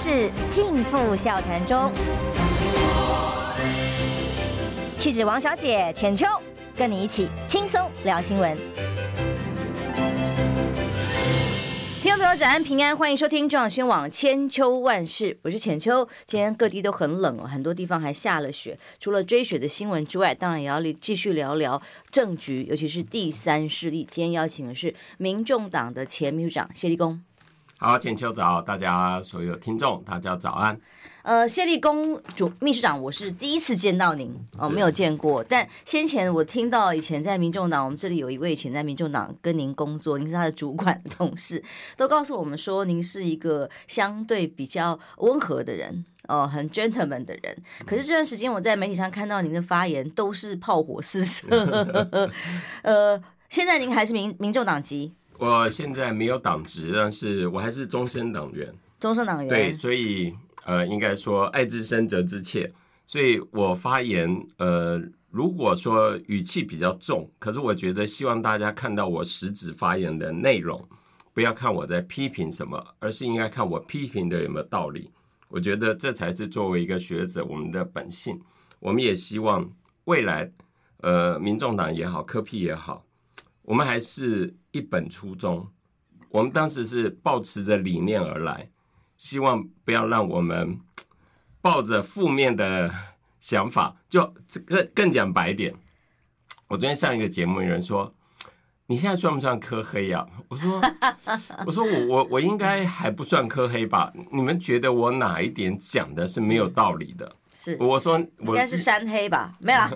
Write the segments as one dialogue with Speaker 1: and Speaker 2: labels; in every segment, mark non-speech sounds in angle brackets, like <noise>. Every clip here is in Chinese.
Speaker 1: 是尽付笑谈中。气质王小姐浅秋，跟你一起轻松聊新闻。听众朋友，早安平安，欢迎收听中广新闻网千秋万世，我是浅秋。今天各地都很冷哦，很多地方还下了雪。除了追雪的新闻之外，当然也要继续聊聊政局，尤其是第三势力。今天邀请的是民众党的前秘书长谢立功。
Speaker 2: 好，浅秋早，大家所有听众，大家早安。
Speaker 1: 呃，谢立功主秘书长，我是第一次见到您哦，没有见过。但先前我听到以前在民众党，我们这里有一位以前在民众党跟您工作，您是他的主管的同事，都告诉我们说您是一个相对比较温和的人哦、呃，很 gentleman 的人。可是这段时间我在媒体上看到您的发言都是炮火四射。<laughs> 呃，现在您还是民民众党籍？
Speaker 2: 我现在没有党职，但是我还是终身党员。
Speaker 1: 终身党员。
Speaker 2: 对，所以呃，应该说爱之深责之切。所以我发言呃，如果说语气比较重，可是我觉得希望大家看到我实质发言的内容，不要看我在批评什么，而是应该看我批评的有没有道理。我觉得这才是作为一个学者我们的本性。我们也希望未来呃，民众党也好，科批也好。我们还是一本初衷，我们当时是抱持着理念而来，希望不要让我们抱着负面的想法。就这个更讲白一点，我昨天上一个节目，有人说：“你现在算不算柯黑呀？”我说：“ <laughs> 我说我我我应该还不算柯黑吧？你们觉得我哪一点讲的是没有道理的？”
Speaker 1: 是
Speaker 2: 我说我
Speaker 1: 应该是山黑吧？没有啦。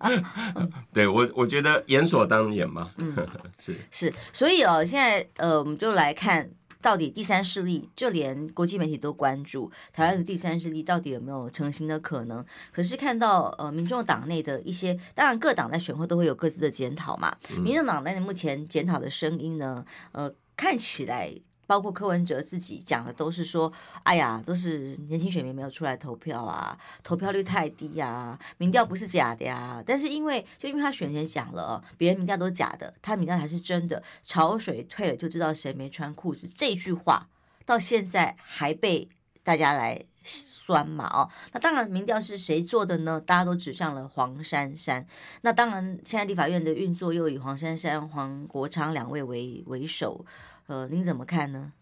Speaker 1: <laughs>
Speaker 2: 对我，我觉得言所当言嘛。
Speaker 1: 嗯，<laughs>
Speaker 2: 是
Speaker 1: 是，所以哦，现在呃，我们就来看到底第三势力，就连国际媒体都关注台湾的第三势力到底有没有成型的可能。可是看到呃，民众党内的一些，当然各党在选后都会有各自的检讨嘛。民众党内目前检讨的声音呢，呃，看起来。包括柯文哲自己讲的都是说，哎呀，都是年轻选民没有出来投票啊，投票率太低呀，啊，民调不是假的呀。但是因为就因为他选前讲了，别人民调都假的，他民调还是真的。潮水退了就知道谁没穿裤子，这句话到现在还被大家来酸嘛？哦，那当然民调是谁做的呢？大家都指向了黄珊珊。那当然现在立法院的运作又以黄珊珊、黄国昌两位为为首。呃，您怎么看呢？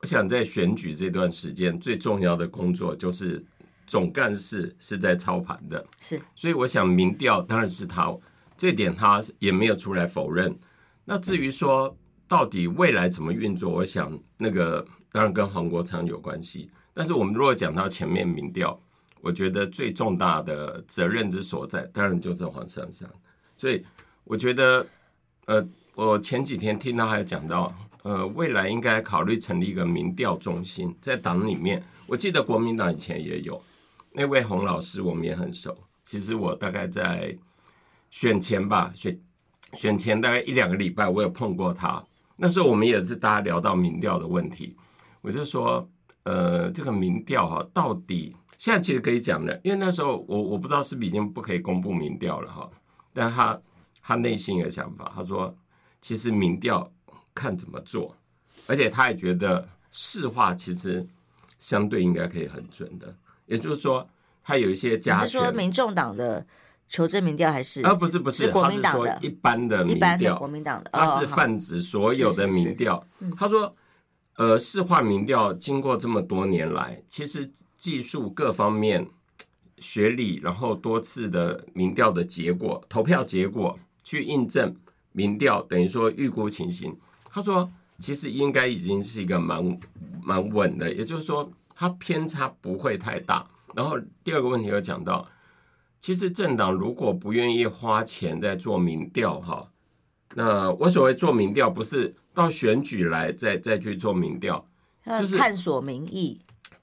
Speaker 2: 我想在选举这段时间，最重要的工作就是总干事是在操盘的，
Speaker 1: 是，
Speaker 2: 所以我想民调当然是他，这点他也没有出来否认。那至于说到底未来怎么运作，我想那个当然跟黄国昌有关系。但是我们如果讲到前面民调，我觉得最重大的责任之所在，当然就是黄珊珊。所以我觉得，呃，我前几天听他还讲到。呃，未来应该考虑成立一个民调中心，在党里面。我记得国民党以前也有那位洪老师，我们也很熟。其实我大概在选前吧，选选前大概一两个礼拜，我有碰过他。那时候我们也是大家聊到民调的问题，我就说，呃，这个民调哈，到底现在其实可以讲的，因为那时候我我不知道是不是已经不可以公布民调了哈，但他他内心的想法，他说，其实民调。看怎么做，而且他也觉得市话其实相对应该可以很准的，也就是说，他有一些加权。你是说民
Speaker 1: 众党的求证民调还是？
Speaker 2: 啊，不是不是，是国民党的，一般的民调，
Speaker 1: 国民党的，
Speaker 2: 他是泛指所有的民调。他说，呃，市话民调经过这么多年来，其实技术各方面、学历，然后多次的民调的结果、投票结果去印证民调，等于说预估情形。他说：“其实应该已经是一个蛮蛮稳的，也就是说，它偏差不会太大。然后第二个问题又讲到，其实政党如果不愿意花钱在做民调，哈，那我所谓做民调，不是到选举来再再去做民调，就是
Speaker 1: 探索民意。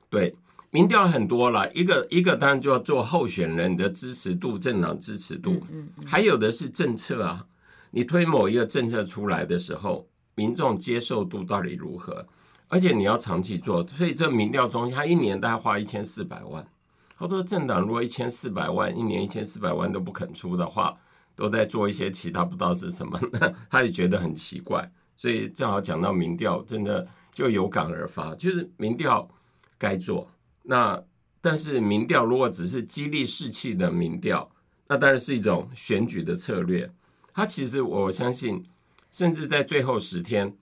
Speaker 2: 对，民调很多了，一个一个当然就要做候选人的支持度、政党支持度，嗯嗯，还有的是政策啊，你推某一个政策出来的时候。”民众接受度到底如何？而且你要长期做，所以这民调中心他一年大概花一千四百万。好多政党如果一千四百万一年一千四百万都不肯出的话，都在做一些其他不知道是什么，<laughs> 他也觉得很奇怪。所以正好讲到民调，真的就有感而发，就是民调该做。那但是民调如果只是激励士气的民调，那当然是一种选举的策略。它其实我相信，甚至在最后十天，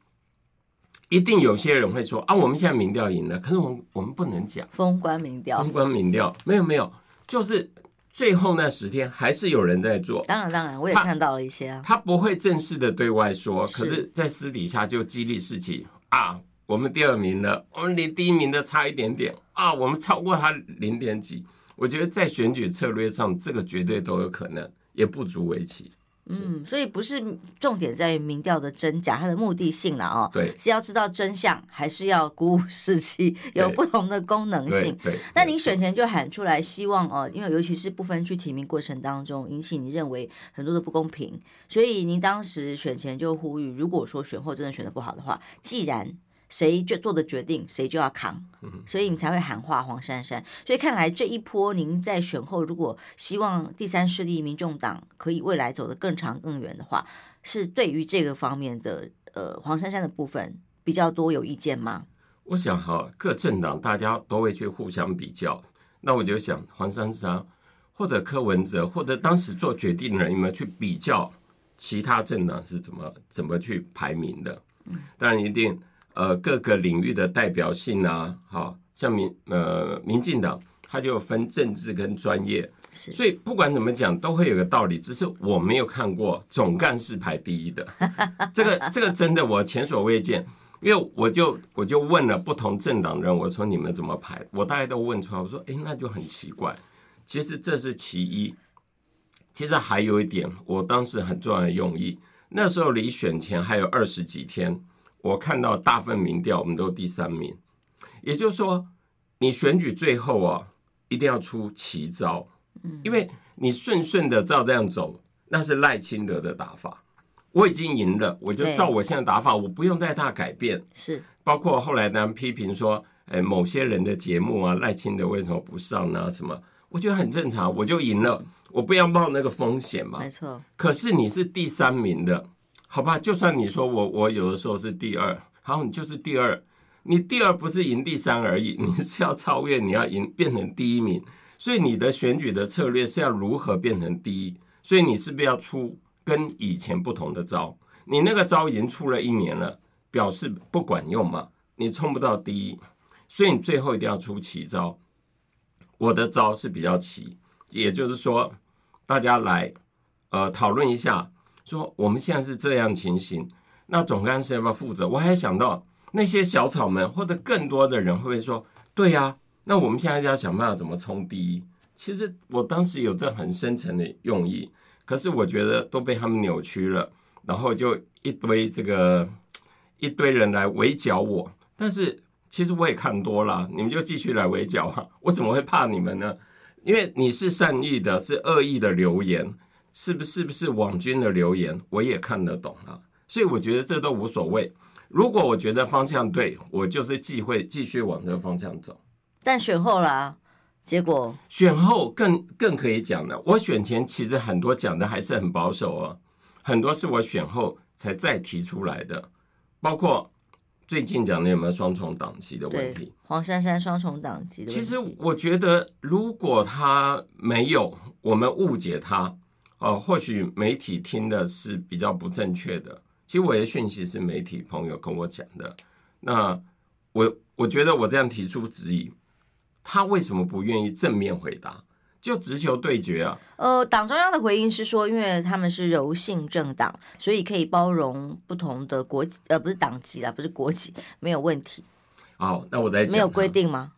Speaker 2: 一定有些人会说啊，我们现在民调赢了，可是我们我们不能讲
Speaker 1: 封关民调，
Speaker 2: 封关民调没有没有，就是。最后那十天还是有人在做，
Speaker 1: 当然当然，我也看到了一些啊。
Speaker 2: 他不会正式的对外说，可是在私底下就激励士气啊。我们第二名了，我们离第一名的差一点点啊，我们超过他零点几。我觉得在选举策略上，这个绝对都有可能，也不足为奇。
Speaker 1: 嗯，所以不是重点在于民调的真假，它的目的性了哦。
Speaker 2: 对，
Speaker 1: 是要知道真相，还是要鼓舞士气，有不同的功能性。对，对，那您选前就喊出来，希望哦，因为尤其是不分区提名过程当中，引起你认为很多的不公平，所以您当时选前就呼吁，如果说选后真的选的不好的话，既然谁就做的决定，谁就要扛，所以你才会喊话黄珊珊。所以看来这一波，您在选后如果希望第三势力民众党可以未来走得更长更远的话，是对于这个方面的呃黄珊珊的部分比较多有意见吗？
Speaker 2: 我想哈，各政党大家都会去互相比较，那我就想黄珊珊或者柯文哲或者当时做决定的人有没有去比较其他政党是怎么怎么去排名的？当然一定。呃，各个领域的代表性啊，好像民呃民进党，它就分政治跟专业，所以不管怎么讲，都会有个道理。只是我没有看过总干事排第一的，<laughs> 这个这个真的我前所未见。因为我就我就问了不同政党人，我说你们怎么排？我大概都问出来，我说哎，那就很奇怪。其实这是其一，其实还有一点，我当时很重要的用意，那时候离选前还有二十几天。我看到大份民调，我们都第三名，也就是说，你选举最后啊，一定要出奇招，因为你顺顺的照这样走，那是赖清德的打法，我已经赢了，我就照我现在打法，我不用太大改变。
Speaker 1: 是，
Speaker 2: 包括后来呢批评说，哎，某些人的节目啊，赖清德为什么不上呢？什么？我觉得很正常，我就赢了，我不要冒那个风险嘛。
Speaker 1: 没错。可
Speaker 2: 是你是第三名的。好吧，就算你说我我有的时候是第二，好，你就是第二，你第二不是赢第三而已，你是要超越，你要赢变成第一名，所以你的选举的策略是要如何变成第一，所以你是不是要出跟以前不同的招？你那个招已经出了一年了，表示不管用嘛，你冲不到第一，所以你最后一定要出奇招。我的招是比较奇，也就是说，大家来呃讨论一下。说我们现在是这样情形，那总干事要不要负责？我还想到那些小草们或者更多的人会不会说，对呀、那我们现在就要想办法怎么冲第一？其实我当时有这很深层的用意，可是我觉得都被他们扭曲了，然后就一堆这个一堆人来围剿我。但是其实我也看多了，你们就继续来围剿啊，我怎么会怕你们呢？因为你是善意的，是恶意的留言。是不是不是网军的留言，我也看得懂啊，所以我觉得这都无所谓。如果我觉得方向对，我就是继会继续往这个方向走。
Speaker 1: 但选后啦，结果
Speaker 2: 选后更更可以讲了。我选前其实很多讲的还是很保守哦，很多是我选后才再提出来的，包括最近讲的有没有双重党籍的问题？
Speaker 1: 黄珊珊双重党籍的问题。
Speaker 2: 其实我觉得，如果他没有，我们误解他。哦，或许媒体听的是比较不正确的。其实我的讯息是媒体朋友跟我讲的。那我我觉得我这样提出质疑，他为什么不愿意正面回答？就直球对决啊？
Speaker 1: 呃，党中央的回应是说，因为他们是柔性政党，所以可以包容不同的国籍，呃，不是党籍啦，不是国籍，没有问题。
Speaker 2: 好，那我再讲。
Speaker 1: 没有规定吗？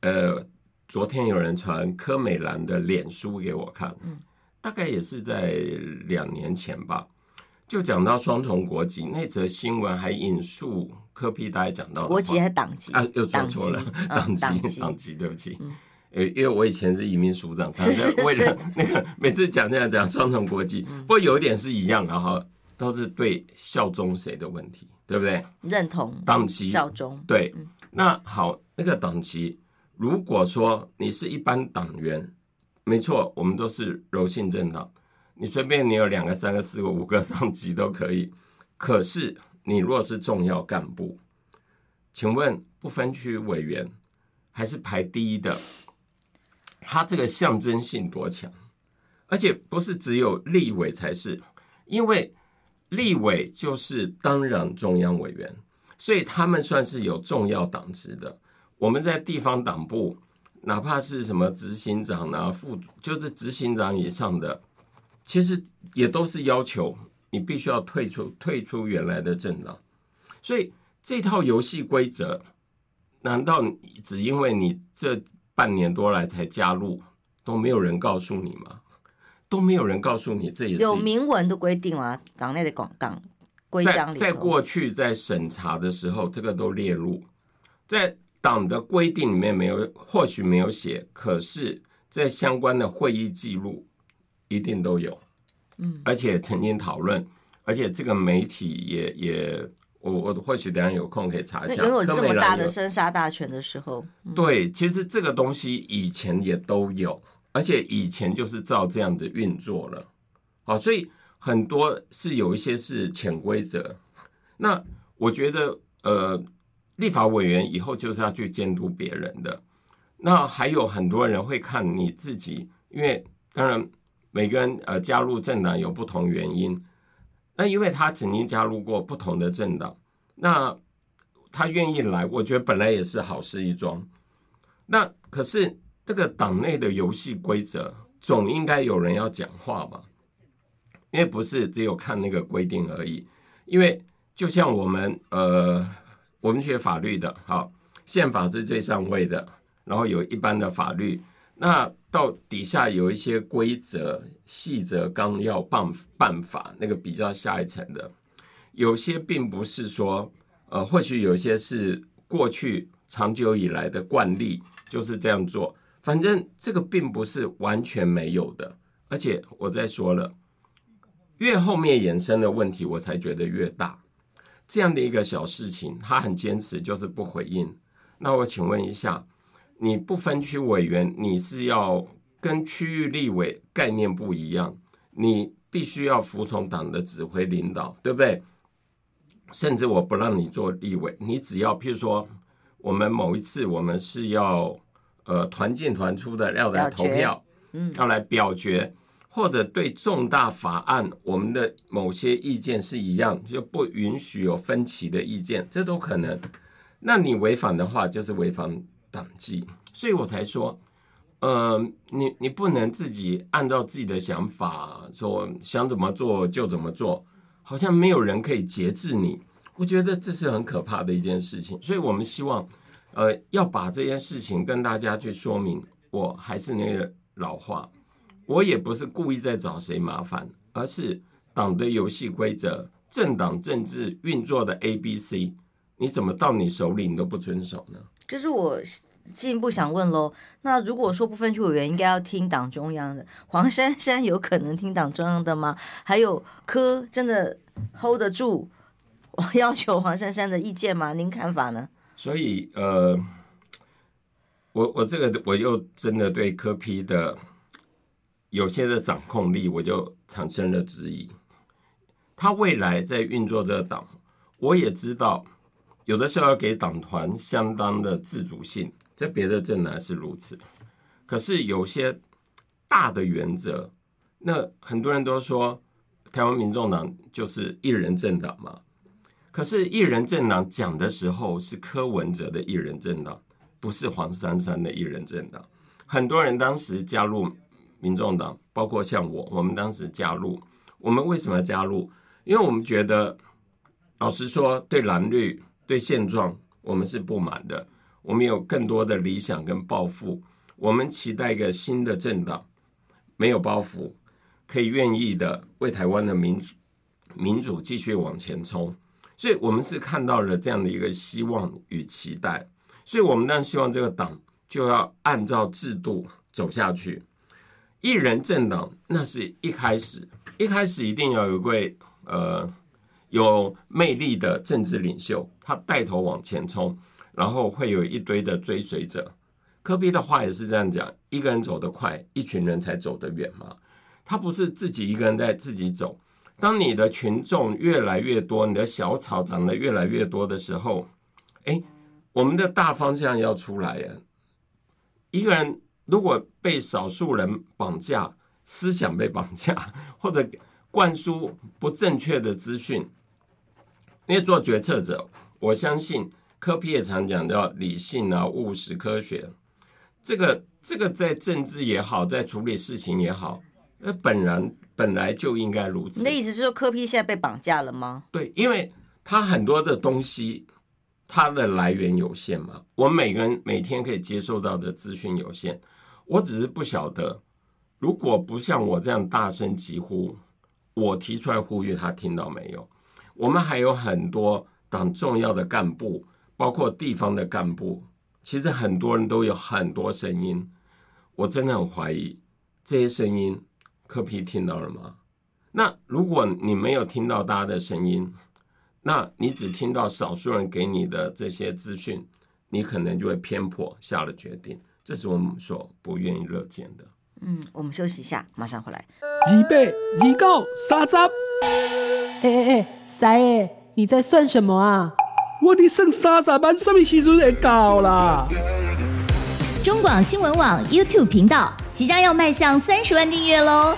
Speaker 2: 呃，昨天有人传柯美兰的脸书给我看。嗯。大概也是在两年前吧，就讲到双重国籍那则新闻，还引述柯 P 大家讲到
Speaker 1: 国籍还是党籍
Speaker 2: 啊？又说错了，党籍党籍，对不起，呃，因为我以前是移民署长，常常为了那个每次讲这样讲双重国籍，不过有一点是一样的哈，都是对效忠谁的问题，对不对？
Speaker 1: 认同
Speaker 2: 党籍
Speaker 1: 效忠，
Speaker 2: 对。那好，那个党籍，如果说你是一般党员。没错，我们都是柔性政党，你随便你有两个、三个、四个、五个党籍都可以。可是你若是重要干部，请问不分区委员还是排第一的，他这个象征性多强？而且不是只有立委才是，因为立委就是当然中央委员，所以他们算是有重要党职的。我们在地方党部，哪怕是什么执行长啊、副就是执行长以上的，其实也都是要求你必须要退出退出原来的政党。所以这套游戏规则，难道只因为你这半年多来才加入，都没有人告诉你吗？都没有人告诉你，这也是
Speaker 1: 有明文的规定吗？党内的广港规章里
Speaker 2: 在在过去在审查的时候，这个都列入在党的规定里面没有，或许没有写，可是，在相关的会议记录一定都有。嗯，而且曾经讨论，而且这个媒体也也，我我或许等下有空可以查一下。
Speaker 1: 拥有这么大的生杀大权的时候，
Speaker 2: 嗯、对，其实这个东西以前也都有。而且以前就是照这样的运作了，好，所以很多是有一些是潜规则。那我觉得，呃，立法委员以后就是要去监督别人的。那还有很多人会看你自己，因为当然每个人呃加入政党有不同原因。那因为他曾经加入过不同的政党，那他愿意来，我觉得本来也是好事一桩。那可是。这个党内的游戏规则，总应该有人要讲话吧？因为不是只有看那个规定而已。因为就像我们呃，我们学法律的，好，宪法是最上位的，然后有一般的法律，那到底下有一些规则、细则、纲要、办办法，那个比较下一层的，有些并不是说，呃，或许有些是过去长久以来的惯例，就是这样做。反正这个并不是完全没有的，而且我再说了，越后面衍生的问题，我才觉得越大。这样的一个小事情，他很坚持就是不回应。那我请问一下，你不分区委员，你是要跟区域立委概念不一样，你必须要服从党的指挥领导，对不对？甚至我不让你做立委，你只要譬如说，我们某一次我们是要。呃，团进团出的要来投票，嗯，要来表决，或者对重大法案，我们的某些意见是一样，就不允许有分歧的意见，这都可能。那你违反的话，就是违反党纪，所以我才说，呃，你你不能自己按照自己的想法说想怎么做就怎么做，好像没有人可以节制你。我觉得这是很可怕的一件事情，所以我们希望。呃，要把这件事情跟大家去说明，我还是那个老话，我也不是故意在找谁麻烦，而是党的游戏规则、政党政治运作的 A、B、C，你怎么到你手里你都不遵守呢？
Speaker 1: 就是我进一步想问喽，那如果说不分区委员应该要听党中央的，黄珊珊有可能听党中央的吗？还有柯真的 hold 得住我要求黄珊珊的意见吗？您看法呢？
Speaker 2: 所以，呃，我我这个我又真的对柯批的有些的掌控力，我就产生了质疑。他未来在运作这个党，我也知道，有的时候要给党团相当的自主性，在别的政党是如此。可是有些大的原则，那很多人都说，台湾民众党就是一人政党嘛。可是，一人政党讲的时候是柯文哲的一人政党，不是黄珊珊的一人政党。很多人当时加入民众党，包括像我，我们当时加入，我们为什么要加入？因为我们觉得，老实说，对蓝绿、对现状，我们是不满的。我们有更多的理想跟抱负，我们期待一个新的政党，没有包袱，可以愿意的为台湾的民主民主继续往前冲。所以我们是看到了这样的一个希望与期待，所以我们当然希望这个党就要按照制度走下去。一人政党那是一开始，一开始一定要有一位呃有魅力的政治领袖，他带头往前冲，然后会有一堆的追随者。科比的话也是这样讲：一个人走得快，一群人才走得远嘛。他不是自己一个人在自己走。当你的群众越来越多，你的小草长得越来越多的时候，哎，我们的大方向要出来呀。一个人如果被少数人绑架，思想被绑架，<laughs> 或者灌输不正确的资讯，因为做决策者，我相信科比也常讲叫理性啊、务实、科学。这个这个在政治也好，在处理事情也好，那本然本来就应该如此。
Speaker 1: 你的意思是说科比现在被绑架了吗？
Speaker 2: 对，因为他很多的东西，它的来源有限嘛。我们每个人每天可以接受到的资讯有限，我只是不晓得，如果不像我这样大声疾呼，我提出来呼吁，他听到没有？我们还有很多党重要的干部，包括地方的干部。其实很多人都有很多声音，我真的很怀疑这些声音，柯皮听到了吗？那如果你没有听到大家的声音，那你只听到少数人给你的这些资讯，你可能就会偏颇下了决定，这是我们所不愿意乐见的。
Speaker 1: 嗯，我们休息一下，马上回来。
Speaker 3: 二八二九三十，
Speaker 4: 哎哎哎，三爷，你在算什么啊？
Speaker 3: 我的剩三十万，什么时阵会到啦？
Speaker 5: 中广新闻网 YouTube 频道即将要迈向三十万订阅喽！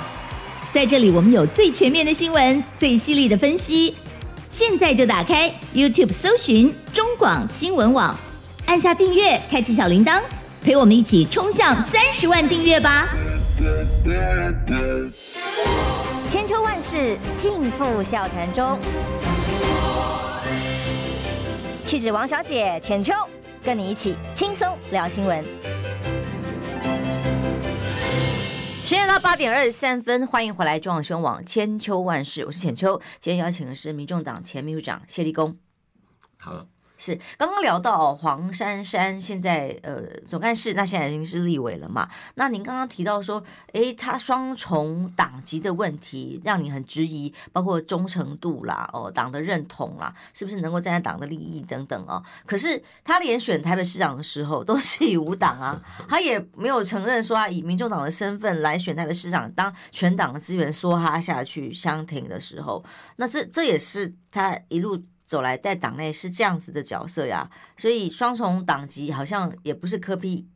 Speaker 5: 在这里，我们有最全面的新闻，最犀利的分析。现在就打开 YouTube 搜寻中广新闻网，按下订阅，开启小铃铛，陪我们一起冲向三十万订阅吧！
Speaker 6: 千秋万世尽付笑谈中。气质王小姐浅秋，跟你一起轻松聊新闻。
Speaker 1: 时间到八点二十三分，欢迎回来中央新闻网千秋万世，我是浅秋。今天邀请的是民众党前秘书长谢立功。
Speaker 2: 好。
Speaker 1: 是刚刚聊到黄珊珊现在呃总干事，那现在已经是立委了嘛？那您刚刚提到说，诶，他双重党籍的问题让你很质疑，包括忠诚度啦，哦，党的认同啦，是不是能够站在党的利益等等哦？可是他连选台北市长的时候都是以无党啊，<laughs> 他也没有承认说他以民众党的身份来选台北市长，当全党的资源梭哈下去相挺的时候，那这这也是他一路。走来在党内是这样子的角色呀，所以双重党籍好像也不是柯批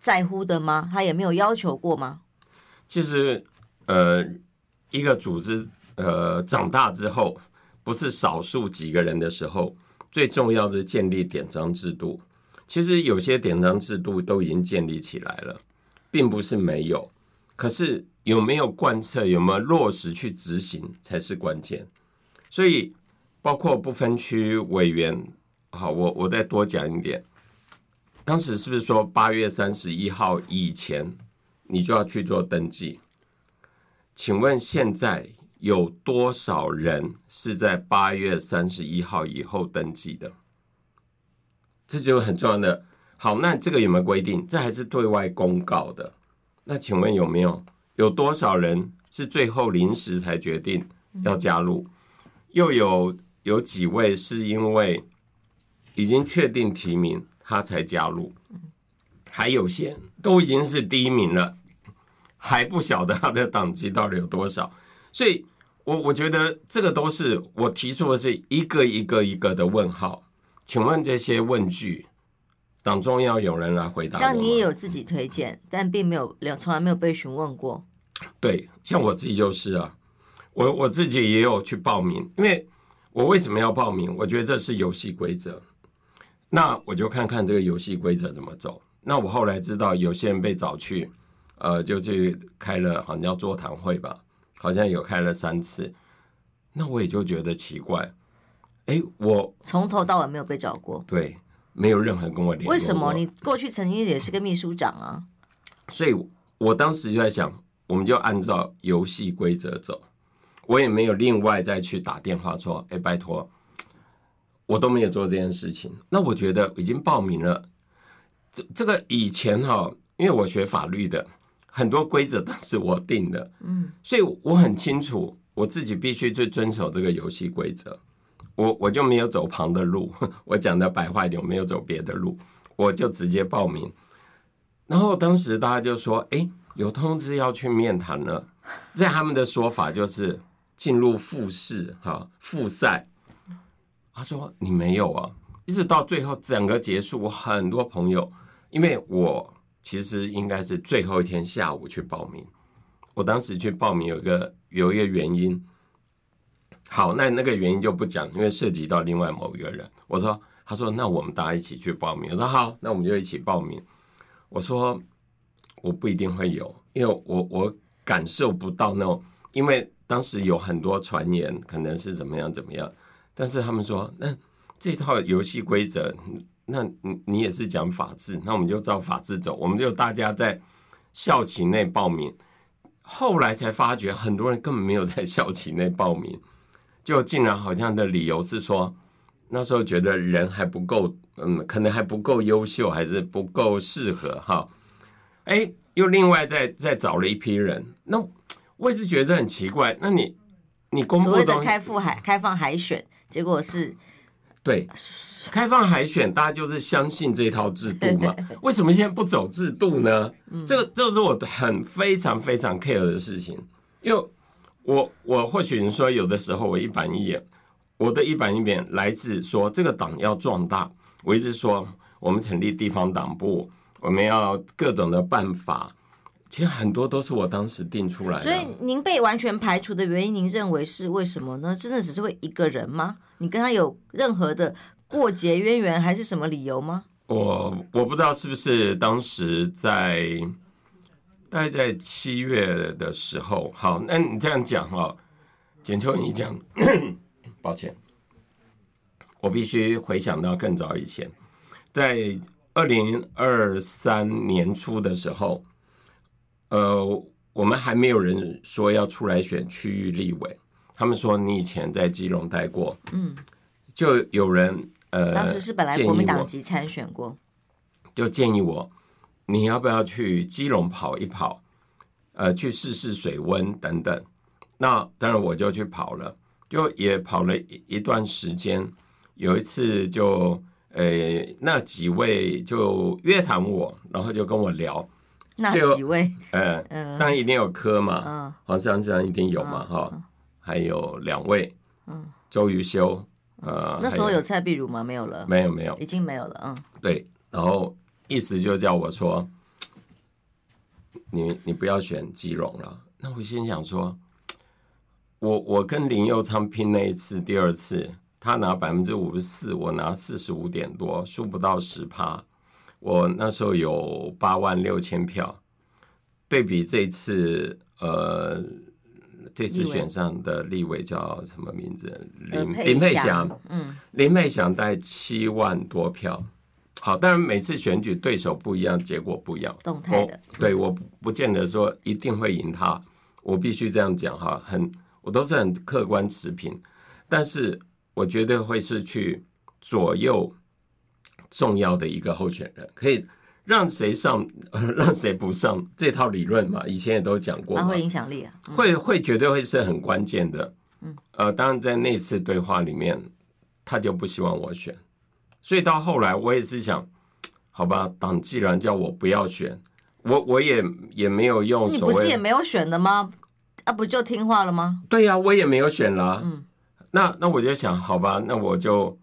Speaker 1: 在乎的吗？他也没有要求过吗？
Speaker 2: 其实，呃，一个组织呃长大之后，不是少数几个人的时候，最重要的是建立典章制度。其实有些典章制度都已经建立起来了，并不是没有，可是有没有贯彻，有没有落实去执行才是关键。所以。包括不分区委员，好，我我再多讲一点。当时是不是说八月三十一号以前你就要去做登记？请问现在有多少人是在八月三十一号以后登记的？这就很重要的。好，那这个有没有规定？这还是对外公告的。那请问有没有？有多少人是最后临时才决定要加入？又有？有几位是因为已经确定提名，他才加入，还有些都已经是第一名了，还不晓得他的党籍到底有多少，所以我我觉得这个都是我提出的是一个一个一个的问号，请问这些问句，党中央有人来回答？
Speaker 1: 像你也有自己推荐，但并没有两从来没有被询问过。
Speaker 2: 对，像我自己就是啊，我我自己也有去报名，因为。我为什么要报名？我觉得这是游戏规则，那我就看看这个游戏规则怎么走。那我后来知道有些人被找去，呃，就去开了好像叫座谈会吧，好像有开了三次。那我也就觉得奇怪，哎，我
Speaker 1: 从头到尾没有被找过，
Speaker 2: 对，没有任何人跟我联络。
Speaker 1: 为什么？你过去曾经也是个秘书长啊。
Speaker 2: 所以我当时就在想，我们就按照游戏规则走。我也没有另外再去打电话说，哎，拜托，我都没有做这件事情。那我觉得已经报名了，这这个以前哈，因为我学法律的，很多规则都是我定的，嗯，所以我很清楚我自己必须去遵守这个游戏规则。我我就没有走旁的路，<laughs> 我讲的白话一点，我没有走别的路，我就直接报名。然后当时大家就说，哎，有通知要去面谈了，在他们的说法就是。进入复试哈复赛，他说你没有啊？一直到最后整个结束，我很多朋友，因为我其实应该是最后一天下午去报名，我当时去报名有一个有一个原因。好，那那个原因就不讲，因为涉及到另外某一个人。我说，他说，那我们大家一起去报名。我说好，那我们就一起报名。我说我不一定会有，因为我我感受不到那种，因为当时有很多传言，可能是怎么样怎么样。但是他们说，那这套游戏规则，那你你也是讲法治，那我们就照法治走。我们就大家在校期内报名。后来才发觉，很多人根本没有在校期内报名。就竟然好像的理由是说，那时候觉得人还不够，嗯，可能还不够优秀，还是不够适合哈。哎，又另外再再找了一批人，那我一直觉得很奇怪。那你你公布
Speaker 1: 的开复海开放海选，结果是
Speaker 2: 对开放海选，大家就是相信这套制度嘛？<laughs> 为什么现在不走制度呢？这个这个是我很非常非常 care 的事情，因为。我我或许你说有的时候我一板一眼，我的一板一眼来自说这个党要壮大。我一直说我们成立地方党部，我们要各种的办法，其实很多都是我当时定出来的。
Speaker 1: 所以您被完全排除的原因，您认为是为什么呢？真的只是为一个人吗？你跟他有任何的过节渊源，还是什么理由吗？
Speaker 2: 我我不知道是不是当时在。大概在七月的时候，好，那你这样讲哦，简秋你讲，<coughs> 抱歉，我必须回想到更早以前，在二零二三年初的时候，呃，我们还没有人说要出来选区域立委，他们说你以前在基隆待过，嗯，就有人呃，
Speaker 1: 当时是本来国民党籍参选过，
Speaker 2: 就建议我。你要不要去基隆跑一跑？呃，去试试水温等等。那当然我就去跑了，就也跑了一一段时间。有一次就呃，那几位就约谈我，然后就跟我聊。
Speaker 1: 那几位？<laughs>
Speaker 2: 嗯，当然一定有柯嘛，嗯，黄珊珊一定有嘛，哈，还有两位，嗯，周瑜修，呃，
Speaker 1: 那时候有蔡碧如吗？没有了，
Speaker 2: 没有没有，
Speaker 1: 已经没有了，嗯，
Speaker 2: 对，然后。一直就叫我说，你你不要选基隆了。那我心想说，我我跟林佑昌拼那一次，第二次他拿百分之五十四，我拿四十五点多，输不到十趴。我那时候有八万六千票，对比这次，呃，这次选上的立委叫什么名字？林林佩祥，嗯，林佩祥带七万多票。好，当然每次选举对手不一样，结果不一样。
Speaker 1: 动态的，
Speaker 2: 对，我不见得说一定会赢他，我必须这样讲哈，很，我都是很客观持平，但是我绝对会是去左右重要的一个候选人，可以让谁上，<laughs> 让谁不上，这套理论嘛，以前也都讲过，
Speaker 1: 他会影响力啊，
Speaker 2: 嗯、会会绝对会是很关键的，嗯，呃，当然在那次对话里面，他就不希望我选。所以到后来，我也是想，好吧，党既然叫我不要选，我我也也没有用。
Speaker 1: 你不是也没有选的吗？啊，不就听话了吗？
Speaker 2: 对呀、啊，我也没有选啦。嗯，那那我就想，好吧，那我就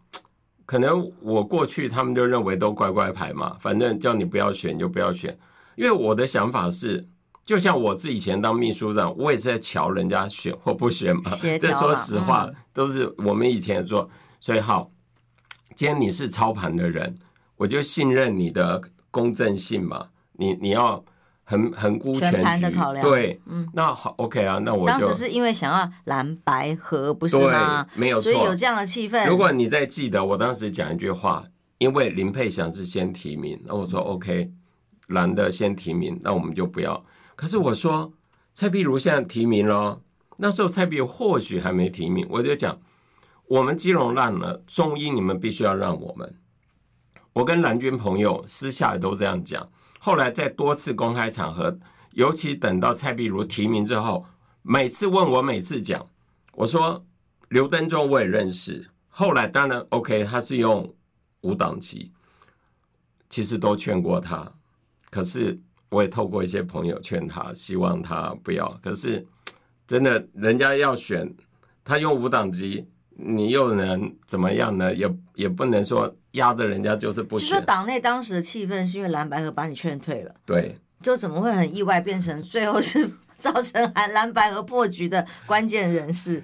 Speaker 2: 可能我过去他们就认为都乖乖牌嘛，反正叫你不要选就不要选。因为我的想法是，就像我自己以前当秘书长，我也是在瞧人家选或不选嘛。这说实话，嗯、都是我们以前也做，所以好。今天你是操盘的人，我就信任你的公正性嘛。你你要很很顾全，全盘的考量。对，嗯，那好，OK 啊，那我就
Speaker 1: 当时是因为想要蓝白合，不是吗？
Speaker 2: 没有错，
Speaker 1: 所以有这样的气氛。
Speaker 2: 如果你再记得，我当时讲一句话，因为林佩祥是先提名，那我说 OK，蓝的先提名，那我们就不要。可是我说蔡壁如现在提名了，那时候蔡壁如或许还没提名，我就讲。我们基隆烂了，中医你们必须要让我们。我跟蓝军朋友私下也都这样讲。后来在多次公开场合，尤其等到蔡壁如提名之后，每次问我，每次讲，我说刘登州我也认识。后来当然 OK，他是用五党籍，其实都劝过他，可是我也透过一些朋友劝他，希望他不要。可是真的，人家要选，他用五党籍。你又能怎么样呢？也也不能说压着人家就是不行。
Speaker 1: 就说党内当时的气氛是因为蓝白河把你劝退了，
Speaker 2: 对，
Speaker 1: 就怎么会很意外变成最后是 <laughs> 造成蓝蓝白河破局的关键人士？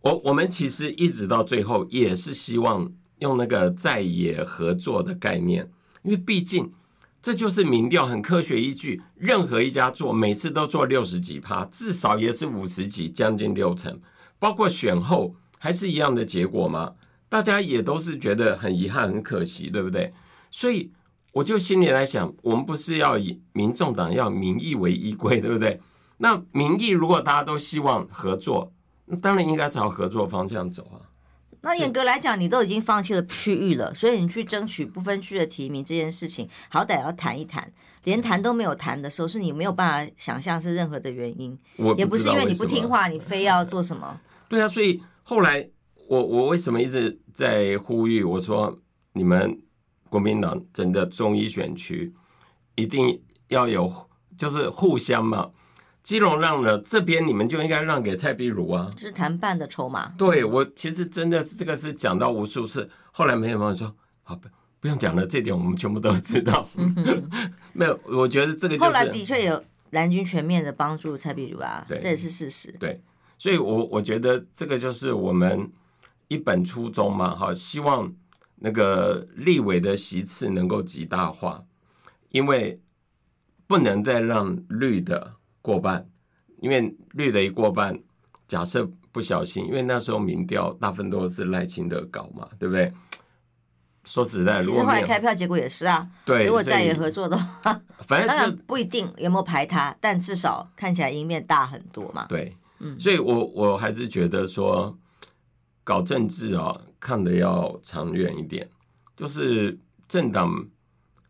Speaker 2: 我我们其实一直到最后也是希望用那个在野合作的概念，因为毕竟这就是民调很科学依据，任何一家做每次都做六十几趴，至少也是五十几，将近六成，包括选后还是一样的结果吗？大家也都是觉得很遗憾、很可惜，对不对？所以我就心里来想，我们不是要以民众党要民意为依归，对不对？那民意如果大家都希望合作，那当然应该朝合作方向走啊。
Speaker 1: 那严格来讲，你都已经放弃了区域了，所以你去争取不分区的提名这件事情，好歹要谈一谈。连谈都没有谈的时候，是你没有办法想象是任何的原因，
Speaker 2: 我
Speaker 1: 也不是因为你不听话，你非要做什么？<laughs>
Speaker 2: 对啊，所以后来。我我为什么一直在呼吁？我说你们国民党整个中医选区一定要有，就是互相嘛。基隆让了这边，你们就应该让给蔡碧如啊，
Speaker 1: 就是谈判的筹码。
Speaker 2: 对，我其实真的这个是讲到无数次，后来没有朋友说好不不用讲了，这点我们全部都知道。<laughs> 没有，我觉得这个、就是、
Speaker 1: 后来的确有蓝军全面的帮助蔡碧如啊，
Speaker 2: 对，
Speaker 1: 这也是事实。
Speaker 2: 对，所以我我觉得这个就是我们。一本初衷嘛，哈，希望那个立委的席次能够极大化，因为不能再让绿的过半，因为绿的一过半，假设不小心，因为那时候民调大部分都是赖清德搞嘛，对不对？说实在，如果
Speaker 1: 后来开票结果也是啊，
Speaker 2: 对，
Speaker 1: 如果再也合作的话，
Speaker 2: 反正
Speaker 1: 当然不一定有没有排他，但至少看起来赢面大很多嘛。
Speaker 2: 对，所以我我还是觉得说。搞政治啊，看得要长远一点。就是政党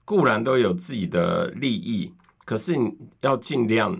Speaker 2: 固然都有自己的利益，可是要尽量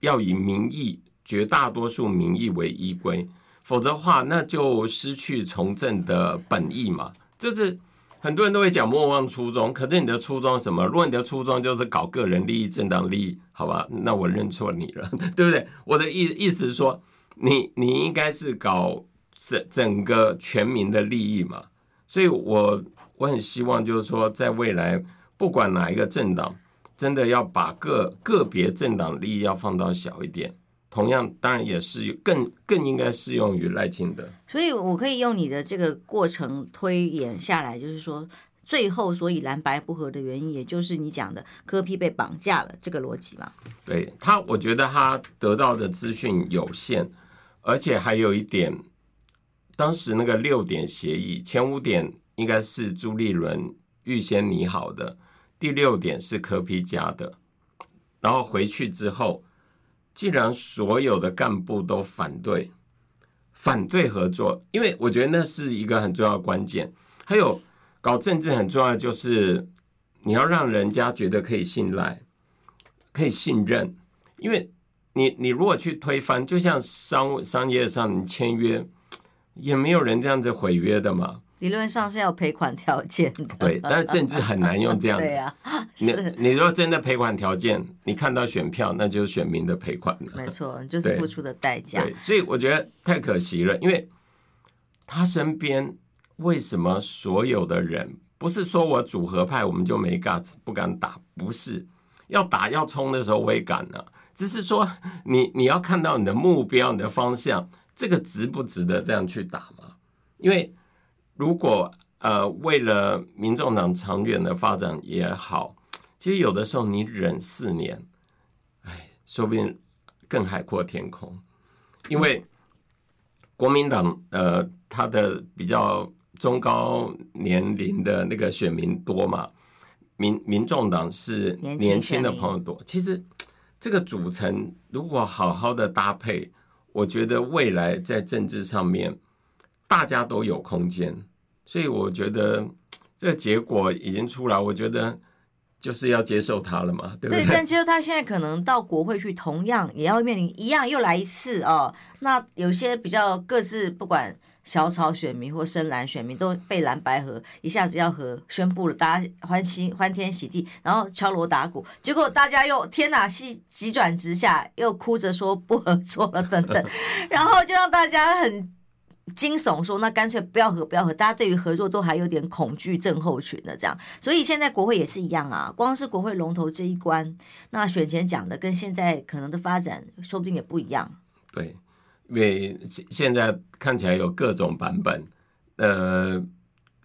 Speaker 2: 要以民意、绝大多数民意为依归，否则话，那就失去从政的本意嘛。就是很多人都会讲莫忘初衷，可是你的初衷什么？如果你的初衷就是搞个人利益、政党利益，好吧，那我认错你了，<laughs> 对不对？我的意意思是说，你你应该是搞。整整个全民的利益嘛，所以我我很希望就是说，在未来不管哪一个政党，真的要把个个别政党利益要放到小一点。同样，当然也是更更应该适用于赖清德。
Speaker 1: 所以我可以用你的这个过程推演下来，就是说，最后所以蓝白不合的原因，也就是你讲的柯批被绑架了这个逻辑嘛？
Speaker 2: 对他，我觉得他得到的资讯有限，而且还有一点。当时那个六点协议，前五点应该是朱立伦预先拟好的，第六点是柯批加的。然后回去之后，既然所有的干部都反对，反对合作，因为我觉得那是一个很重要的关键。还有搞政治很重要的就是你要让人家觉得可以信赖，可以信任。因为你你如果去推翻，就像商商业上你签约。也没有人这样子毁约的嘛？
Speaker 1: 理论上是要赔款条件的。
Speaker 2: 对，但是政治很难用这样。<laughs>
Speaker 1: 对呀、啊，是。
Speaker 2: 你你说真的赔款条件，你看到选票，那就是选民的赔款了。
Speaker 1: 没错，就是付出的代价。
Speaker 2: 对，所以我觉得太可惜了，因为他身边为什么所有的人不是说我组合派我们就没 guts 不敢打，不是要打要冲的时候我也敢了，只是说你你要看到你的目标，你的方向。这个值不值得这样去打嘛？因为如果呃为了民众党长远的发展也好，其实有的时候你忍四年，哎，说不定更海阔天空。因为国民党呃他的比较中高年龄的那个选民多嘛，民民众党是年轻的朋友多。其实这个组成如果好好的搭配。我觉得未来在政治上面，大家都有空间，所以我觉得这个结果已经出来，我觉得就是要接受它了嘛，对不对？
Speaker 1: 对，但其实他现在可能到国会去，同样也要面临一样又来一次哦。那有些比较各自不管。小草选民或深蓝选民都被蓝白合一下子要和宣布了，大家欢心欢天喜地，然后敲锣打鼓，结果大家又天哪，戏急转直下，又哭着说不合作了等等，<laughs> 然后就让大家很惊悚说，那干脆不要合，不要合。大家对于合作都还有点恐惧症候群的这样，所以现在国会也是一样啊。光是国会龙头这一关，那选前讲的跟现在可能的发展，说不定也不一样。
Speaker 2: 对，因为现在看起来有各种版本。呃，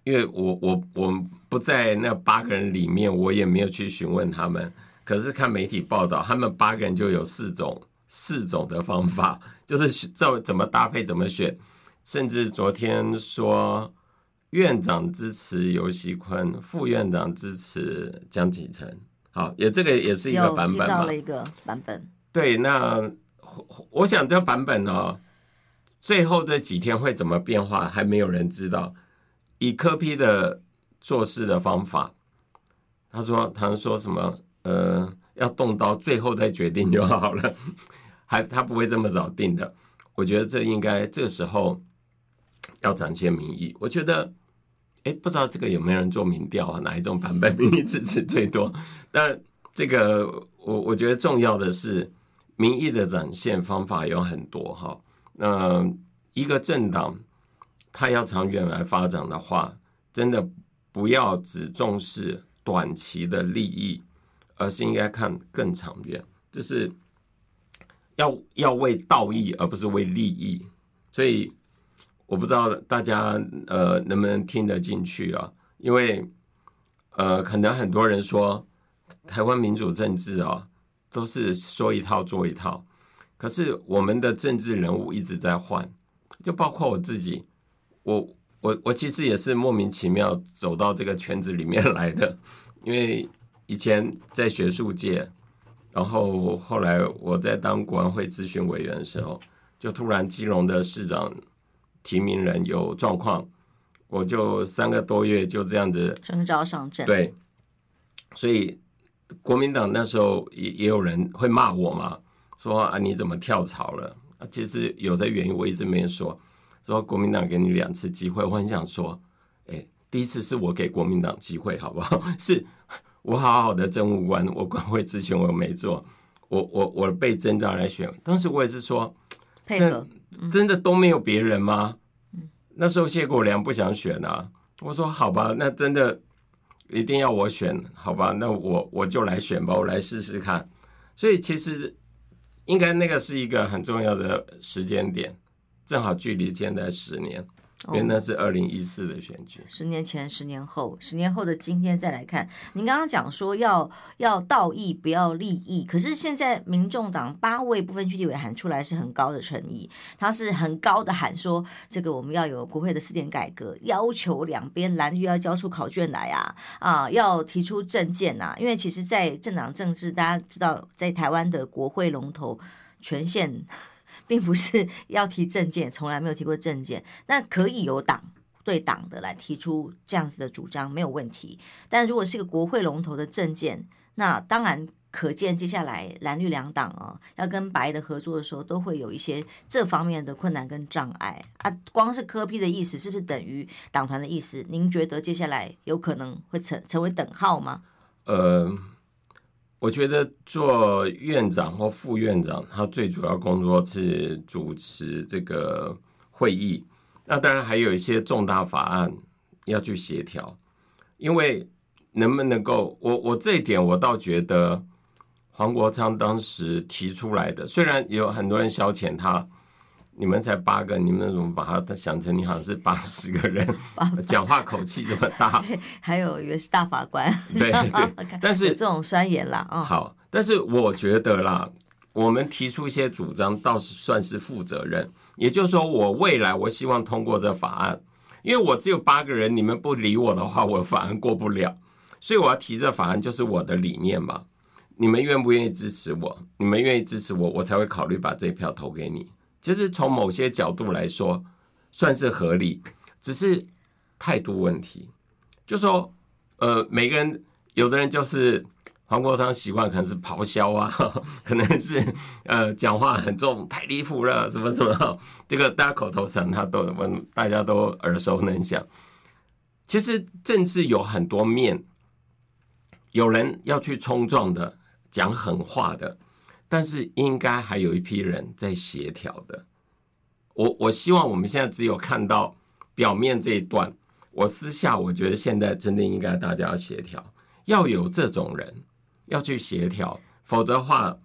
Speaker 2: 因为我我我不在那八个人里面，我也没有去询问他们。可是看媒体报道，他们八个人就有四种四种的方法，就是照怎么搭配怎么选。甚至昨天说，院长支持游锡坤，副院长支持江启臣。好，也这个也是一个版本嘛。
Speaker 1: 到了一个版本。
Speaker 2: 对，那我想这个版本呢，最后这几天会怎么变化，还没有人知道。以柯批的做事的方法，他说，他说什么？呃，要动刀，最后再决定就好了。还他不会这么早定的。我觉得这应该这个时候。要展现民意，我觉得，哎，不知道这个有没有人做民调啊？哪一种版本民意支持最多？但这个我我觉得重要的是民意的展现方法有很多哈。那一个政党，它要长远来发展的话，真的不要只重视短期的利益，而是应该看更长远，就是要要为道义而不是为利益，所以。我不知道大家呃能不能听得进去啊？因为呃，可能很多人说台湾民主政治啊，都是说一套做一套。可是我们的政治人物一直在换，就包括我自己，我我我其实也是莫名其妙走到这个圈子里面来的。<laughs> 因为以前在学术界，然后后来我在当国安会咨询委员的时候，就突然基隆的市长。提名人有状况，我就三个多月就这样子
Speaker 1: 征召上阵。
Speaker 2: 对，所以国民党那时候也也有人会骂我嘛，说啊你怎么跳槽了？其实有的原因我一直没有说，说国民党给你两次机会，我很想说，哎，第一次是我给国民党机会，好不好？<laughs> 是我好好的政务官，我国会咨询我没做，我我我被征召来选，当时我也是说
Speaker 1: 配合。
Speaker 2: 真的都没有别人吗？那时候谢国良不想选啊。我说好吧，那真的一定要我选，好吧？那我我就来选吧，我来试试看。所以其实应该那个是一个很重要的时间点，正好距离现在十年。因为那是二零一四的选举，
Speaker 1: 十年前、十年后、十年后的今天再来看，您刚刚讲说要要道义不要利益，可是现在民众党八位部分区立委喊出来是很高的诚意，他是很高的喊说，这个我们要有国会的四点改革，要求两边蓝绿要交出考卷来啊啊，要提出政见呐，因为其实，在政党政治，大家知道，在台湾的国会龙头权限。并不是 <laughs> 要提政见，从来没有提过政见。那可以有党对党的来提出这样子的主张，没有问题。但如果是一个国会龙头的政见，那当然可见接下来蓝绿两党啊，要跟白的合作的时候，都会有一些这方面的困难跟障碍啊。光是柯 P 的意思，是不是等于党团的意思？您觉得接下来有可能会成成为等号吗？
Speaker 2: 呃。我觉得做院长或副院长，他最主要工作是主持这个会议。那当然还有一些重大法案要去协调。因为能不能够，我我这一点我倒觉得黄国昌当时提出来的，虽然有很多人消遣他。你们才八个，你们怎么把他想成你好像是八十个人？讲话口气这么大。<laughs>
Speaker 1: 对，还有以为是大法官。
Speaker 2: 对对，<laughs> 但是
Speaker 1: 这种酸言啦，哦。
Speaker 2: 好，但是我觉得啦，我们提出一些主张，倒是算是负责任。也就是说，我未来我希望通过这法案，因为我只有八个人，你们不理我的话，我法案过不了。所以我要提这法案，就是我的理念嘛。你们愿不愿意支持我？你们愿意支持我，我才会考虑把这一票投给你。其实从某些角度来说，算是合理，只是态度问题。就说，呃，每个人，有的人就是黄国昌习惯可能是咆哮啊，<laughs> 可能是呃讲话很重，太离谱了，什么什么，这个大家口头禅他都问，大家都耳熟能详。其实政治有很多面，有人要去冲撞的，讲狠话的。但是应该还有一批人在协调的，我我希望我们现在只有看到表面这一段，我私下我觉得现在真的应该大家要协调，要有这种人要去协调，否则的话，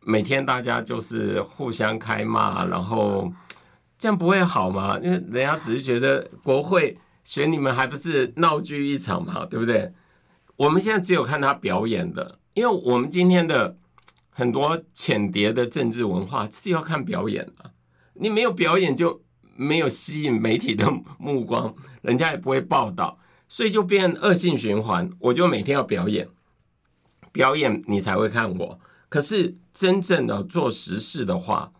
Speaker 2: 每天大家就是互相开骂，然后这样不会好吗？因为人家只是觉得国会选你们还不是闹剧一场嘛，对不对？我们现在只有看他表演的，因为我们今天的很多浅碟的政治文化是要看表演啊，你没有表演就没有吸引媒体的目光，人家也不会报道，所以就变恶性循环。我就每天要表演，表演你才会看我。可是真正的做实事的话，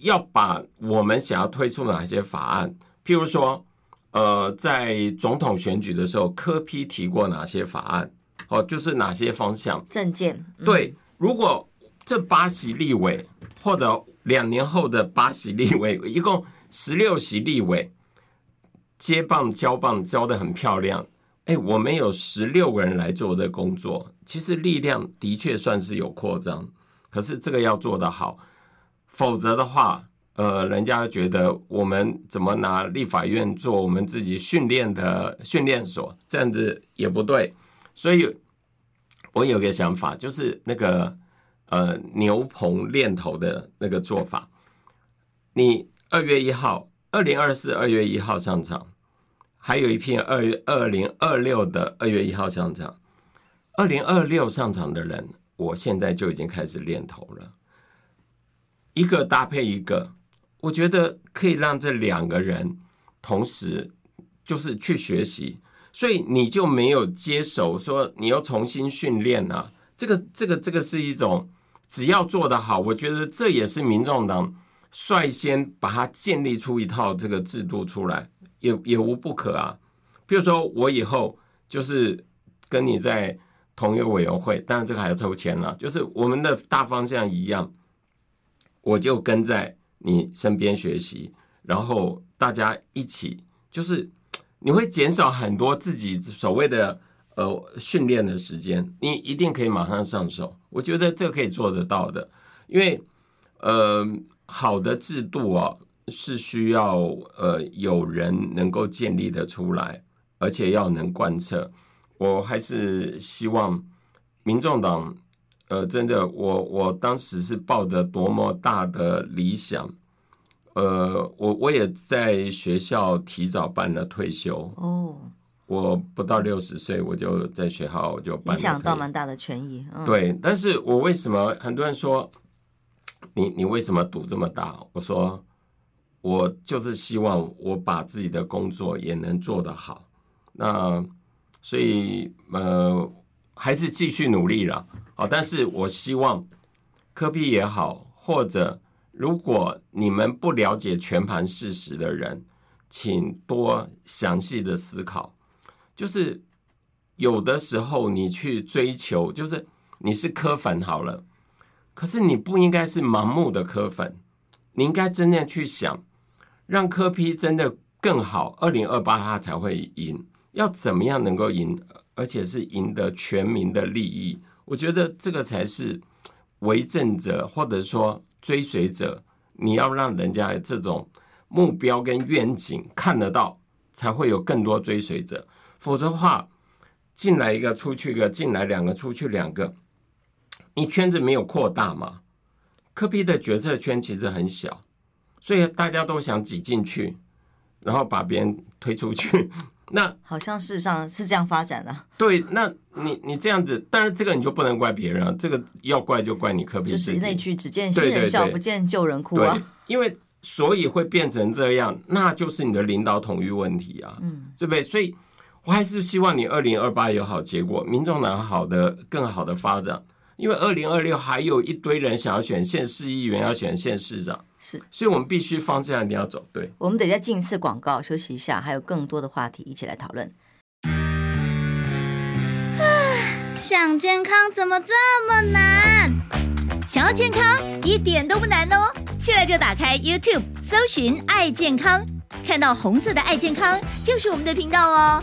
Speaker 2: 要把我们想要推出哪些法案，譬如说，呃，在总统选举的时候，柯批提过哪些法案？哦，就是哪些方向？
Speaker 1: 政见。
Speaker 2: 对，如果这八席立委，或者两年后的八席立委，一共十六席立委，接棒交棒交的很漂亮。哎，我们有十六个人来做这工作，其实力量的确算是有扩张，可是这个要做得好，否则的话，呃，人家觉得我们怎么拿立法院做我们自己训练的训练所，这样子也不对。所以，我有个想法，就是那个呃牛棚练头的那个做法，你二月一号，二零二四二月一号上场。还有一片二月二零二六的二月一号上场，二零二六上场的人，我现在就已经开始练头了，一个搭配一个，我觉得可以让这两个人同时就是去学习，所以你就没有接手说你要重新训练啊，这个这个这个是一种只要做得好，我觉得这也是民众党率先把它建立出一套这个制度出来。也也无不可啊，比如说我以后就是跟你在同一个委员会，当然这个还要抽签了，就是我们的大方向一样，我就跟在你身边学习，然后大家一起，就是你会减少很多自己所谓的呃训练的时间，你一定可以马上上手，我觉得这个可以做得到的，因为呃好的制度啊。是需要呃有人能够建立的出来，而且要能贯彻。我还是希望民众党呃真的，我我当时是抱着多么大的理想，呃，我我也在学校提早办了退休哦。我不到六十岁，我就在学校我就办了，影响
Speaker 1: 到蛮大的权益。嗯、
Speaker 2: 对，但是我为什么很多人说你你为什么赌这么大？我说。我就是希望我把自己的工作也能做得好，那所以呃还是继续努力了啊！但是我希望科比也好，或者如果你们不了解全盘事实的人，请多详细的思考。就是有的时候你去追求，就是你是磕粉好了，可是你不应该是盲目的磕粉，你应该真正去想。让柯 P 真的更好，二零二八他才会赢。要怎么样能够赢，而且是赢得全民的利益？我觉得这个才是为政者或者说追随者，你要让人家这种目标跟愿景看得到，才会有更多追随者。否则的话，进来一个出去一个，进来两个出去两个，你圈子没有扩大嘛？科比的决策圈其实很小。所以大家都想挤进去，然后把别人推出去。那
Speaker 1: 好像事实上是这样发展的。
Speaker 2: 对，那你你这样子，但是这个你就不能怪别人啊，这个要怪就怪你科比。
Speaker 1: 就是那句“只见新人笑，不见旧人哭”啊。
Speaker 2: 因为所以会变成这样，那就是你的领导统御问题啊，嗯，对不对？所以我还是希望你二零二八有好结果，民众党好的更好的发展。因为二零二六还有一堆人想要选县市议员，要选县市长，
Speaker 1: 是，
Speaker 2: 所以我们必须方向一定要走对。
Speaker 1: 我们得再进一次广告，休息一下，还有更多的话题一起来讨论。<sighs>
Speaker 5: 想健康怎么这么难？想要健康一点都不难哦！现在就打开 YouTube，搜寻“爱健康”，看到红色的“爱健康”就是我们的频道哦。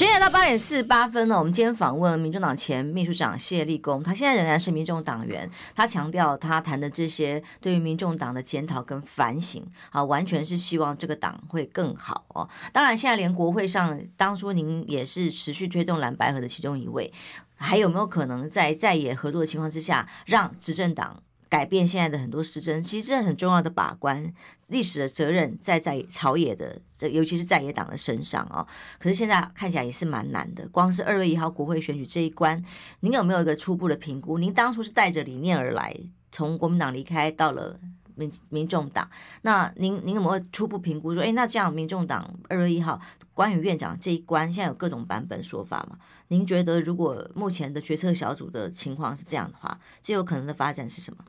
Speaker 1: 十点到八点四十八分呢，我们今天访问民众党前秘书长谢立功，他现在仍然是民众党员。他强调，他谈的这些对于民众党的检讨跟反省啊，完全是希望这个党会更好哦。当然，现在连国会上，当初您也是持续推动蓝白合的其中一位，还有没有可能在在野合作的情况之下，让执政党？改变现在的很多时政，其实这很重要的把关，历史的责任在在朝野的，这尤其是在野党的身上啊、哦。可是现在看起来也是蛮难的，光是二月一号国会选举这一关，您有没有一个初步的评估？您当初是带着理念而来，从国民党离开到了民民众党，那您您有没有初步评估说，哎，那这样民众党二月一号关于院长这一关，现在有各种版本说法嘛？您觉得如果目前的决策小组的情况是这样的话，最有可能的发展是什么？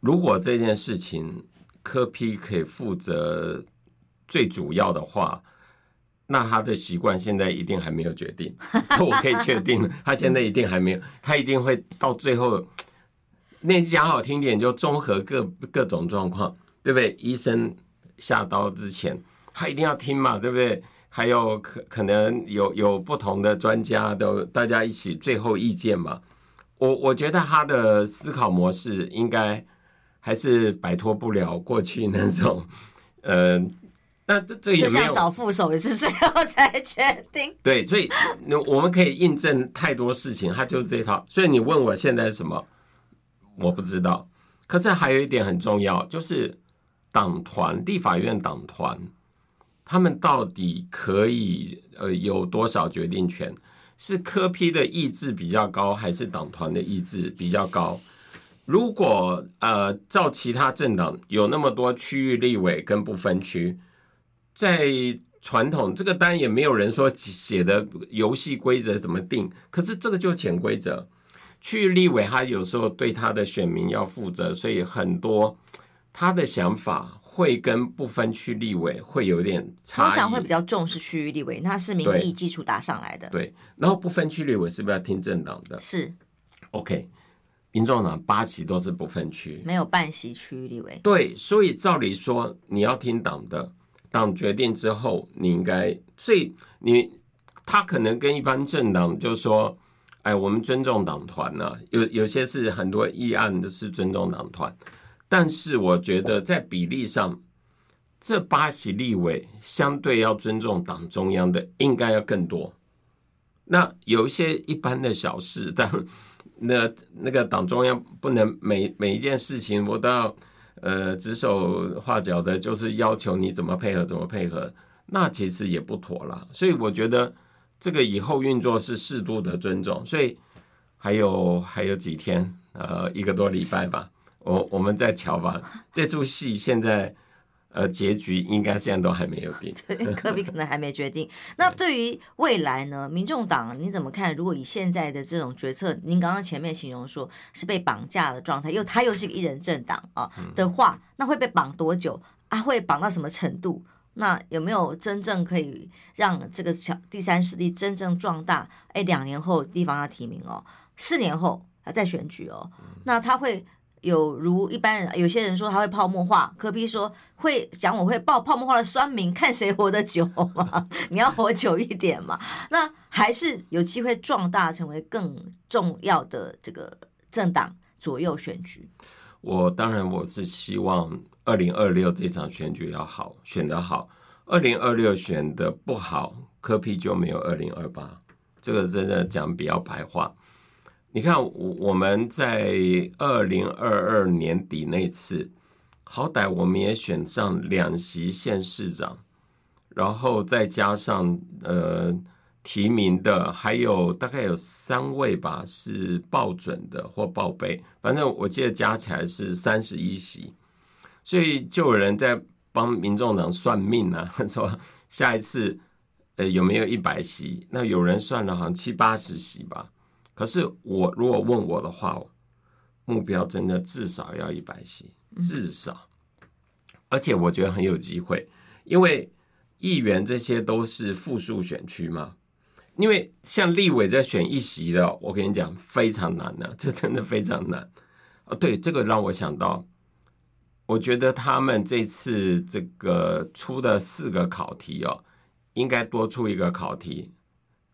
Speaker 2: 如果这件事情柯 P 可以负责最主要的话，那他的习惯现在一定还没有决定。<laughs> 我可以确定，他现在一定还没有，他一定会到最后。那讲好听点，就综合各各种状况，对不对？医生下刀之前，他一定要听嘛，对不对？还有可可能有有不同的专家都大家一起最后意见嘛。我我觉得他的思考模式应该。还是摆脱不了过去那种，呃，那这也没有，
Speaker 1: 就像找副手也是最后才决定。
Speaker 2: 对，所以我们可以印证太多事情，他就是这套。所以你问我现在什么，我不知道。可是还有一点很重要，就是党团、立法院党团，他们到底可以呃有多少决定权？是柯 P 的意志比较高，还是党团的意志比较高？如果呃，照其他政党有那么多区域立委跟不分区，在传统这个当然也没有人说写的游戏规则怎么定，可是这个就是潜规则。区域立委他有时候对他的选民要负责，所以很多他的想法会跟不分区立委会有点差异。
Speaker 1: 通常会比较重视区域立委，那是民意基础打上来的。
Speaker 2: 对，然后不分区立委是不是要听政党的？
Speaker 1: 是
Speaker 2: ，OK。民众党八席都是不分区，
Speaker 1: 没有半席区域立委。
Speaker 2: 对，所以照理说你要听党的，党决定之后，你应该，所以你他可能跟一般政党就说，哎，我们尊重党团呢，有有些是很多议案都是尊重党团，但是我觉得在比例上，这八席立委相对要尊重党中央的应该要更多。那有一些一般的小事，但。<laughs> 那那个党中央不能每每一件事情我都要呃指手画脚的，就是要求你怎么配合怎么配合，那其实也不妥了。所以我觉得这个以后运作是适度的尊重。所以还有还有几天，呃，一个多礼拜吧，我我们再瞧吧。这出戏现在。呃，结局应该现在都还没有定，<laughs>
Speaker 1: 对，科比可能还没决定。<laughs> 那对于未来呢？民众党你怎么看？如果以现在的这种决策，您刚刚前面形容说是被绑架的状态，又他又是一个一人政党啊的话，那会被绑多久啊？会绑到什么程度？那有没有真正可以让这个小第三势力真正壮大？哎，两年后地方要提名哦，四年后还在选举哦，那他会。有如一般人，有些人说他会泡沫化，柯比说会讲我会爆泡沫化的酸民，看谁活得久嘛，<laughs> 你要活久一点嘛，那还是有机会壮大成为更重要的这个政党左右选举。
Speaker 2: 我当然我是希望二零二六这场选举要好，选得好，二零二六选得不好，柯比就没有二零二八，这个真的讲比较白话。你看，我我们在二零二二年底那次，好歹我们也选上两席县市长，然后再加上呃提名的，还有大概有三位吧是报准的或报备，反正我记得加起来是三十一席，所以就有人在帮民众党算命啊，<laughs> 说下一次呃有没有一百席？那有人算了好像七八十席吧。可是我如果问我的话，目标真的至少要一百席，至少而且我觉得很有机会，因为议员这些都是复数选区嘛。因为像立委在选一席的，我跟你讲非常难的，<laughs> 这真的非常难。哦，对，这个让我想到，我觉得他们这次这个出的四个考题哦，应该多出一个考题，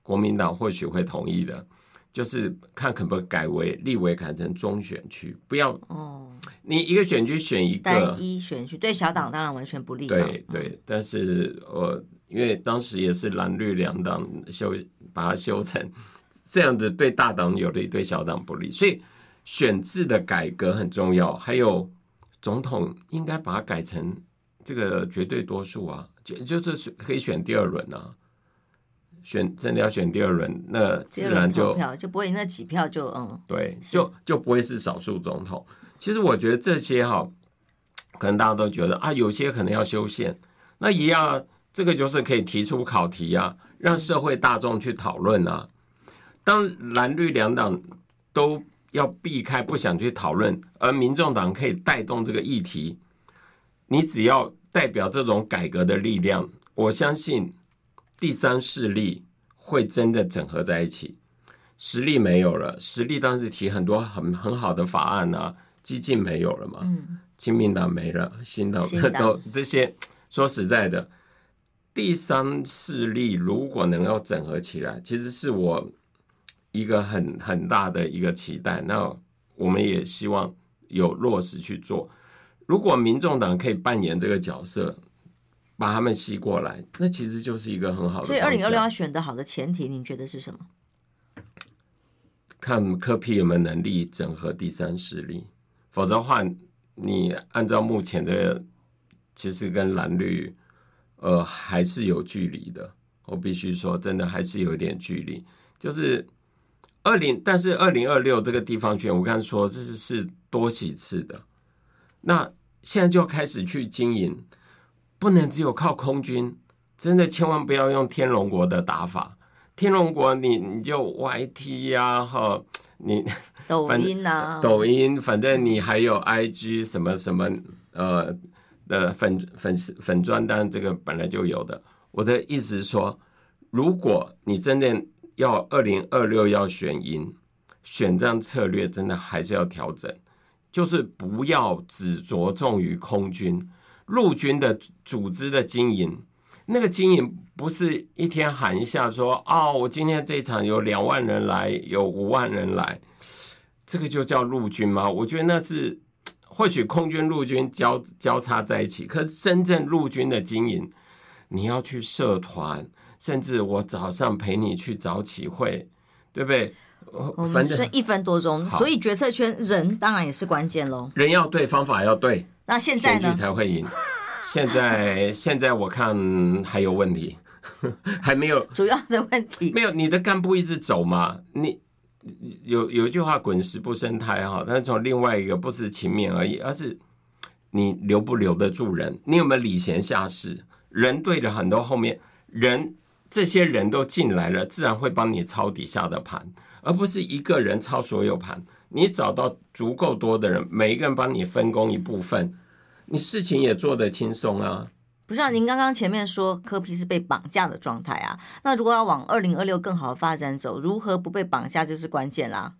Speaker 2: 国民党或许会同意的，就是看可不可以改为立委改成中选区，不要哦，你一个选区选一个
Speaker 1: 单一选区，对小党当然完全不利。
Speaker 2: 对对，但是我。因为当时也是蓝绿两党修把它修成这样子，对大党有利，对小党不利，所以选制的改革很重要。还有总统应该把它改成这个绝对多数啊，就就是可以选第二轮啊，选真的要选第二轮，那自然就
Speaker 1: 票就不会那几票就嗯，
Speaker 2: 对，就就不会是少数总统。其实我觉得这些哈，可能大家都觉得啊，有些可能要修宪，那一样。这个就是可以提出考题啊，让社会大众去讨论啊。当蓝绿两党都要避开不想去讨论，而民众党可以带动这个议题，你只要代表这种改革的力量，我相信第三势力会真的整合在一起。实力没有了，实力当时提很多很很好的法案啊，激进没有了嘛，嗯，亲民党没了，新党 <laughs> 都这些，说实在的。第三势力如果能够整合起来，其实是我一个很很大的一个期待。那我们也希望有落实去做。如果民众党可以扮演这个角色，把他们吸过来，那其实就是一个很好的。
Speaker 1: 所以，二零二六要选择好的前提，您觉得是什么？
Speaker 2: 看柯 P 有没有能力整合第三势力，否则的话，你按照目前的，其实跟蓝绿。呃，还是有距离的。我必须说，真的还是有点距离。就是二零，但是二零二六这个地方选，我刚才说这是是多几次的。那现在就开始去经营，不能只有靠空军。真的千万不要用天龙国的打法。天龙国你，你你就 YT 呀、啊，哈，你 <laughs>
Speaker 1: 抖音啊，
Speaker 2: 抖音，反正你还有 IG 什么什么，呃。的粉粉丝粉专，当然这个本来就有的。我的意思是说，如果你真的要二零二六要选赢，选战策略真的还是要调整，就是不要只着重于空军、陆军的组织的经营。那个经营不是一天喊一下说哦，我今天这一场有两万人来，有五万人来，这个就叫陆军吗？我觉得那是。或许空军、陆军交交叉在一起，可真正陆军的经营，你要去社团，甚至我早上陪你去早起会，对不对？
Speaker 1: 我们剩一分多钟，所以决策圈人当然也是关键喽。
Speaker 2: 人要对，方法要对，
Speaker 1: 那现在呢？
Speaker 2: 才会赢。现在现在我看还有问题，还没有
Speaker 1: 主要的问题，
Speaker 2: 没有你的干部一直走嘛？你。有有一句话“滚石不生胎”哈，但是从另外一个不是情面而已，而是你留不留得住人，你有没有礼贤下士？人对着很多后面人，这些人都进来了，自然会帮你抄底下的盘，而不是一个人操所有盘。你找到足够多的人，每一个人帮你分工一部分，你事情也做得轻松啊。
Speaker 1: 不是啊，您刚刚前面说科皮是被绑架的状态啊，那如果要往二零二六更好的发展走，如何不被绑架就是关键啦。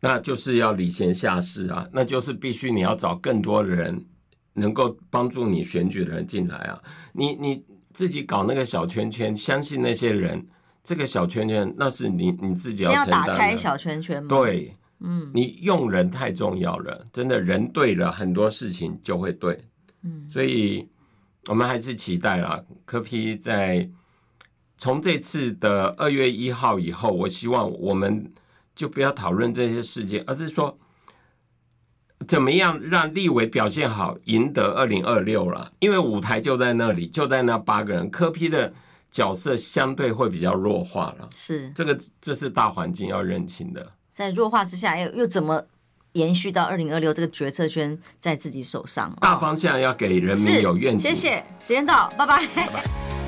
Speaker 2: 那就是要礼贤下士啊，那就是必须你要找更多的人能够帮助你选举的人进来啊。你你自己搞那个小圈圈，相信那些人，这个小圈圈那是你你自己要承担的。
Speaker 1: 先要打开小圈圈吗？
Speaker 2: 对，嗯，你用人太重要了，真的人对了，很多事情就会对，嗯，所以。我们还是期待啦，柯 P 在从这次的二月一号以后，我希望我们就不要讨论这些事件，而是说怎么样让立委表现好，赢得二零二六了。因为舞台就在那里，就在那八个人，柯 P 的角色相对会比较弱化了。
Speaker 1: 是
Speaker 2: 这个，这是大环境要认清的。
Speaker 1: 在弱化之下，又又怎么？延续到二零二六，这个决策圈在自己手上，
Speaker 2: 大方向要给人民有愿景。
Speaker 1: 谢谢，时间到了，拜拜。拜拜。